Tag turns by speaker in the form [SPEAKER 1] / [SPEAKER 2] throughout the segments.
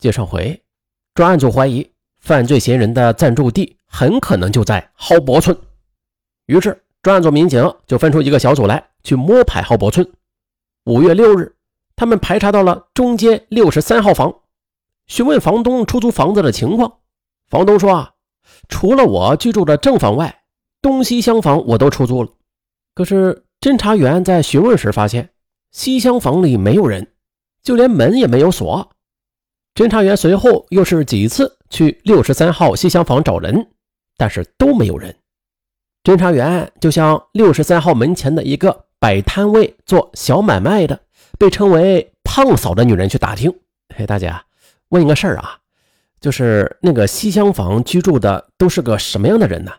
[SPEAKER 1] 接上回，专案组怀疑犯罪嫌疑人的暂住地很可能就在蒿博村，于是专案组民警就分出一个小组来去摸排蒿博村。五月六日，他们排查到了中街六十三号房，询问房东出租房子的情况。房东说啊，除了我居住的正房外，东西厢房我都出租了。可是侦查员在询问时发现，西厢房里没有人，就连门也没有锁。侦查员随后又是几次去六十三号西厢房找人，但是都没有人。侦查员就向六十三号门前的一个摆摊位做小买卖的，被称为“胖嫂”的女人去打听。嘿，大姐，问一个事儿啊，就是那个西厢房居住的都是个什么样的人呢？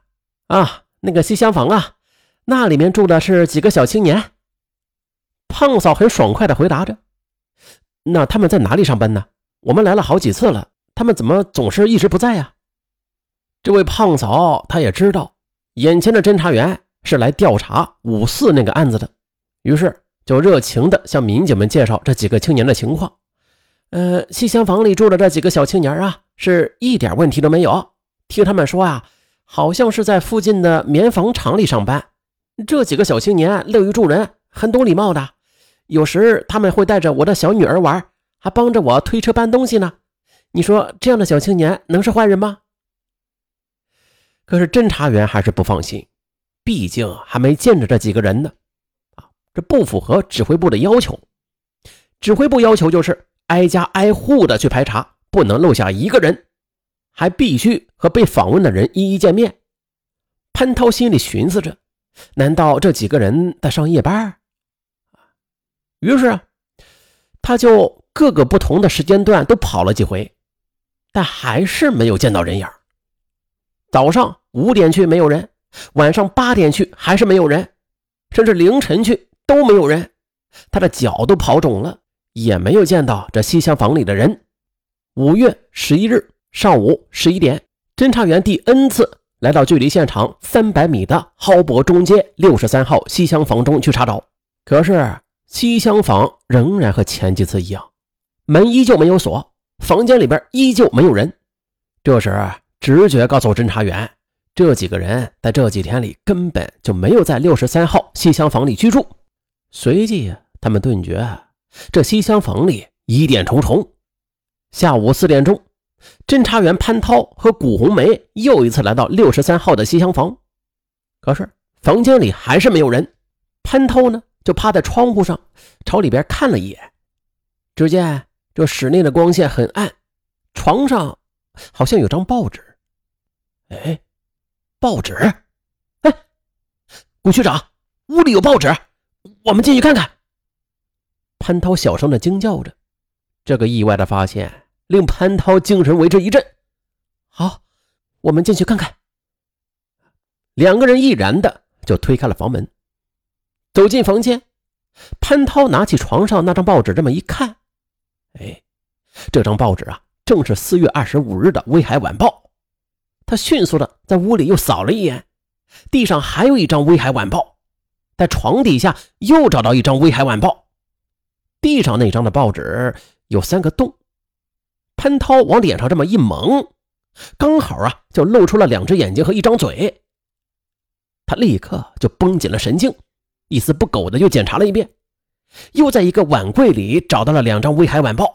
[SPEAKER 1] 啊，那个西厢房啊，那里面住的是几个小青年。胖嫂很爽快地回答着：“那他们在哪里上班呢？”我们来了好几次了，他们怎么总是一直不在呀？这位胖嫂她也知道，眼前的侦查员是来调查五四那个案子的，于是就热情地向民警们介绍这几个青年的情况。呃，西厢房里住的这几个小青年啊，是一点问题都没有。听他们说啊，好像是在附近的棉纺厂里上班。这几个小青年乐于助人，很懂礼貌的，有时他们会带着我的小女儿玩。还帮着我推车搬东西呢，你说这样的小青年能是坏人吗？可是侦查员还是不放心，毕竟还没见着这几个人呢。啊，这不符合指挥部的要求。指挥部要求就是挨家挨户的去排查，不能漏下一个人，还必须和被访问的人一一见面。潘涛心里寻思着，难道这几个人在上夜班？于是，他就。各个不同的时间段都跑了几回，但还是没有见到人影。早上五点去没有人，晚上八点去还是没有人，甚至凌晨去都没有人。他的脚都跑肿了，也没有见到这西厢房里的人。五月十一日上午十一点，侦查员第 N 次来到距离现场三百米的蒿伯中街六十三号西厢房中去查找，可是西厢房仍然和前几次一样。门依旧没有锁，房间里边依旧没有人。这时，直觉告诉侦查员，这几个人在这几天里根本就没有在六十三号西厢房里居住。随即，他们顿觉这西厢房里疑点重重。下午四点钟，侦查员潘涛和古红梅又一次来到六十三号的西厢房，可是房间里还是没有人。潘涛呢，就趴在窗户上朝里边看了一眼，只见。这室内的光线很暗，床上好像有张报纸。哎，报纸！哎，古区长，屋里有报纸，我们进去看看。潘涛小声的惊叫着，这个意外的发现令潘涛精神为之一振。好，我们进去看看。两个人毅然的就推开了房门，走进房间。潘涛拿起床上那张报纸，这么一看。哎，这张报纸啊，正是四月二十五日的《威海晚报》。他迅速的在屋里又扫了一眼，地上还有一张《威海晚报》，在床底下又找到一张《威海晚报》。地上那张的报纸有三个洞，潘涛往脸上这么一蒙，刚好啊，就露出了两只眼睛和一张嘴。他立刻就绷紧了神经，一丝不苟的又检查了一遍。又在一个碗柜里找到了两张《威海晚报》，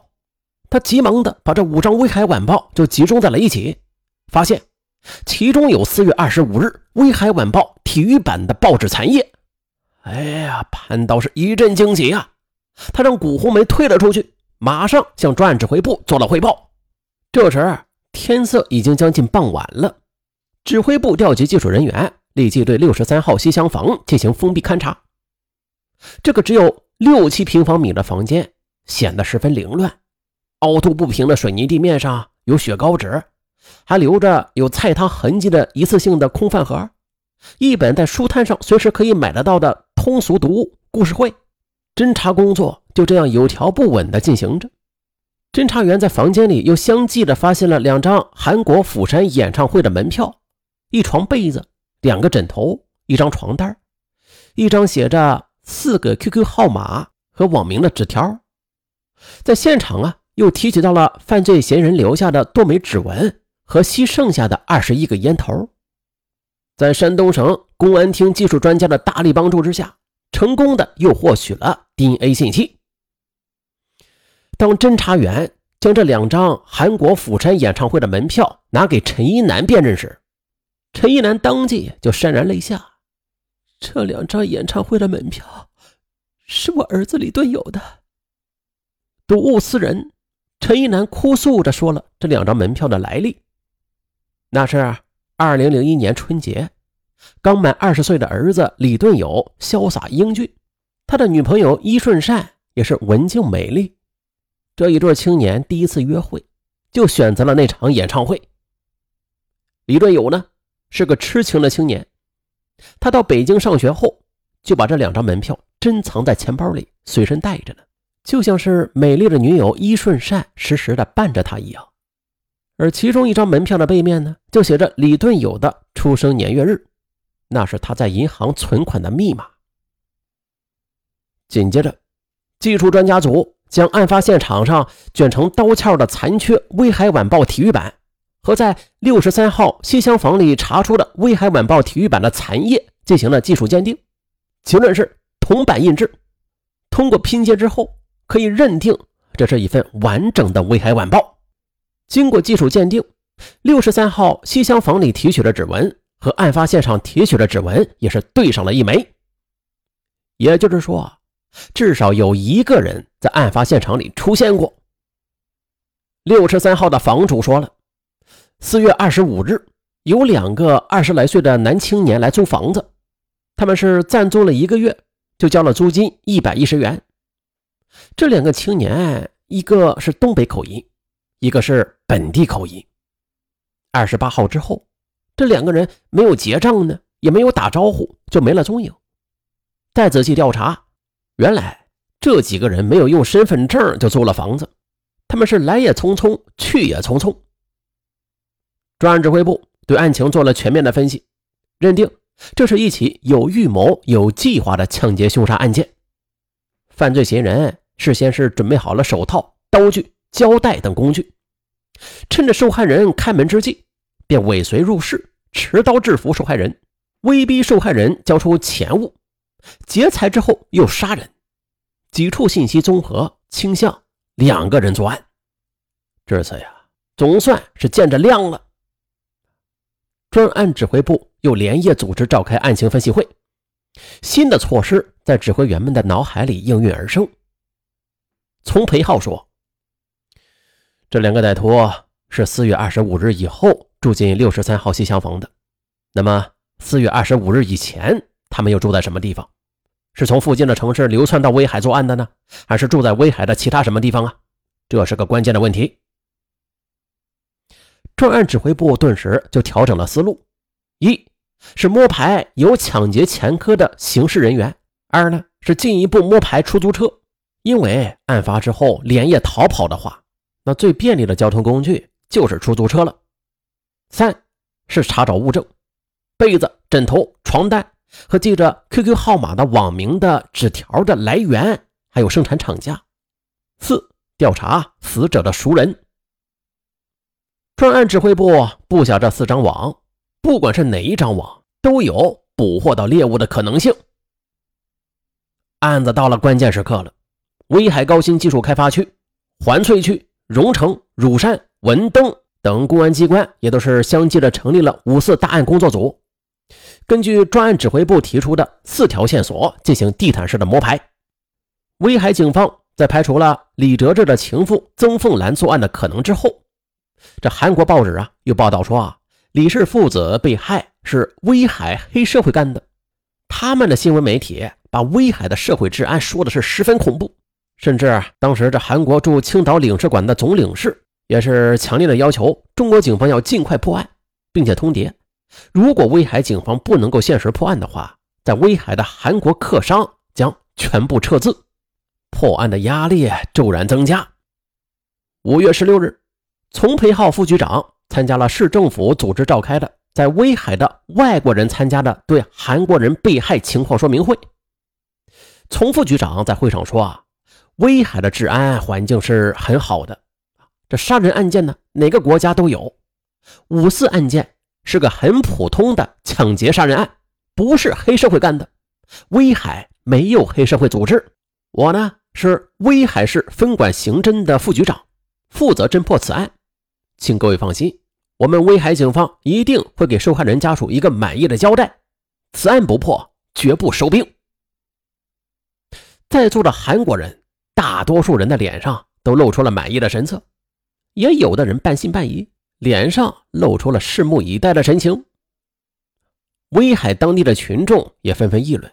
[SPEAKER 1] 他急忙的把这五张《威海晚报》就集中在了一起，发现其中有四月二十五日《威海晚报》体育版的报纸残页。哎呀，潘刀是一阵惊喜啊！他让古红梅退了出去，马上向专案指挥部做了汇报。这时天色已经将近傍晚了，指挥部调集技术人员，立即对六十三号西厢房进行封闭勘查。这个只有。六七平方米的房间显得十分凌乱，凹凸不平的水泥地面上有雪糕纸，还留着有菜汤痕迹的一次性的空饭盒，一本在书摊上随时可以买得到的通俗读物《故事会》。侦查工作就这样有条不紊地进行着。侦查员在房间里又相继地发现了两张韩国釜山演唱会的门票，一床被子，两个枕头，一张床单，一张写着。四个 QQ 号码和网名的纸条，在现场啊又提取到了犯罪嫌疑人留下的多枚指纹和吸剩下的二十一个烟头。在山东省公安厅技术专家的大力帮助之下，成功的又获取了 DNA 信息。当侦查员将这两张韩国釜山演唱会的门票拿给陈一南辨认时，陈一南当即就潸然泪下。这两张演唱会的门票是我儿子李盾有的。睹物思人，陈一南哭诉着说了这两张门票的来历。那是二零零一年春节，刚满二十岁的儿子李盾友潇洒英俊，他的女朋友伊顺善也是文静美丽。这一对青年第一次约会，就选择了那场演唱会。李盾友呢，是个痴情的青年。他到北京上学后，就把这两张门票珍藏在钱包里，随身带着呢，就像是美丽的女友伊顺善时时的伴着他一样。而其中一张门票的背面呢，就写着李盾友的出生年月日，那是他在银行存款的密码。紧接着，技术专家组将案发现场上卷成刀鞘的残缺《威海晚报》体育版。和在六十三号西厢房里查出的《威海晚报》体育版的残页进行了技术鉴定，结论是铜版印制。通过拼接之后，可以认定这是一份完整的《威海晚报》。经过技术鉴定，六十三号西厢房里提取的指纹和案发现场提取的指纹也是对上了一枚。也就是说，至少有一个人在案发现场里出现过。六十三号的房主说了。四月二十五日，有两个二十来岁的男青年来租房子，他们是暂租了一个月，就交了租金一百一十元。这两个青年，一个是东北口音，一个是本地口音。二十八号之后，这两个人没有结账呢，也没有打招呼，就没了踪影。再仔细调查，原来这几个人没有用身份证就租了房子，他们是来也匆匆，去也匆匆。专案指挥部对案情做了全面的分析，认定这是一起有预谋、有计划的抢劫凶杀案件。犯罪嫌疑人事先是准备好了手套、刀具、胶带等工具，趁着受害人开门之际，便尾随入室，持刀制服受害人，威逼受害人交出钱物，劫财之后又杀人。几处信息综合，倾向两个人作案。这次呀，总算是见着亮了。专案指挥部又连夜组织召开案情分析会，新的措施在指挥员们的脑海里应运而生。从裴浩说：“这两个歹徒是四月二十五日以后住进六十三号西厢房的。那么，四月二十五日以前，他们又住在什么地方？是从附近的城市流窜到威海作案的呢，还是住在威海的其他什么地方啊？这是个关键的问题。”专案指挥部顿时就调整了思路：一是摸排有抢劫前科的刑事人员；二呢是进一步摸排出租车，因为案发之后连夜逃跑的话，那最便利的交通工具就是出租车了；三是查找物证，被子、枕头、床单和记着 QQ 号码的网名的纸条的来源，还有生产厂家；四调查死者的熟人。专案指挥部布下这四张网，不管是哪一张网，都有捕获到猎物的可能性。案子到了关键时刻了，威海高新技术开发区、环翠区、荣成、乳山、文登等公安机关也都是相继的成立了五四大案工作组，根据专案指挥部提出的四条线索进行地毯式的摸排。威海警方在排除了李哲志的情妇曾凤兰作案的可能之后。这韩国报纸啊，又报道说啊，李氏父子被害是威海黑社会干的。他们的新闻媒体把威海的社会治安说的是十分恐怖，甚至当时这韩国驻青岛领事馆的总领事也是强烈的要求中国警方要尽快破案，并且通牒，如果威海警方不能够限时破案的话，在威海的韩国客商将全部撤资，破案的压力骤然增加。五月十六日。丛培浩副局长参加了市政府组织召开的在威海的外国人参加的对韩国人被害情况说明会。丛副局长在会上说：“啊，威海的治安环境是很好的，这杀人案件呢，哪个国家都有。五四案件是个很普通的抢劫杀人案，不是黑社会干的。威海没有黑社会组织。我呢是威海市分管刑侦的副局长，负责侦破此案。请各位放心，我们威海警方一定会给受害人家属一个满意的交代。此案不破，绝不收兵。在座的韩国人，大多数人的脸上都露出了满意的神色，也有的人半信半疑，脸上露出了拭目以待的神情。威海当地的群众也纷纷议论：“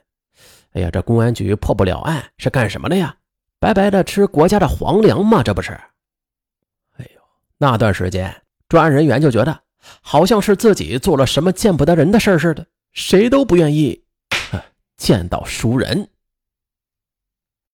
[SPEAKER 1] 哎呀，这公安局破不了案是干什么的呀？白白的吃国家的皇粮吗？这不是？”那段时间，专案人员就觉得好像是自己做了什么见不得人的事似的，谁都不愿意见到熟人。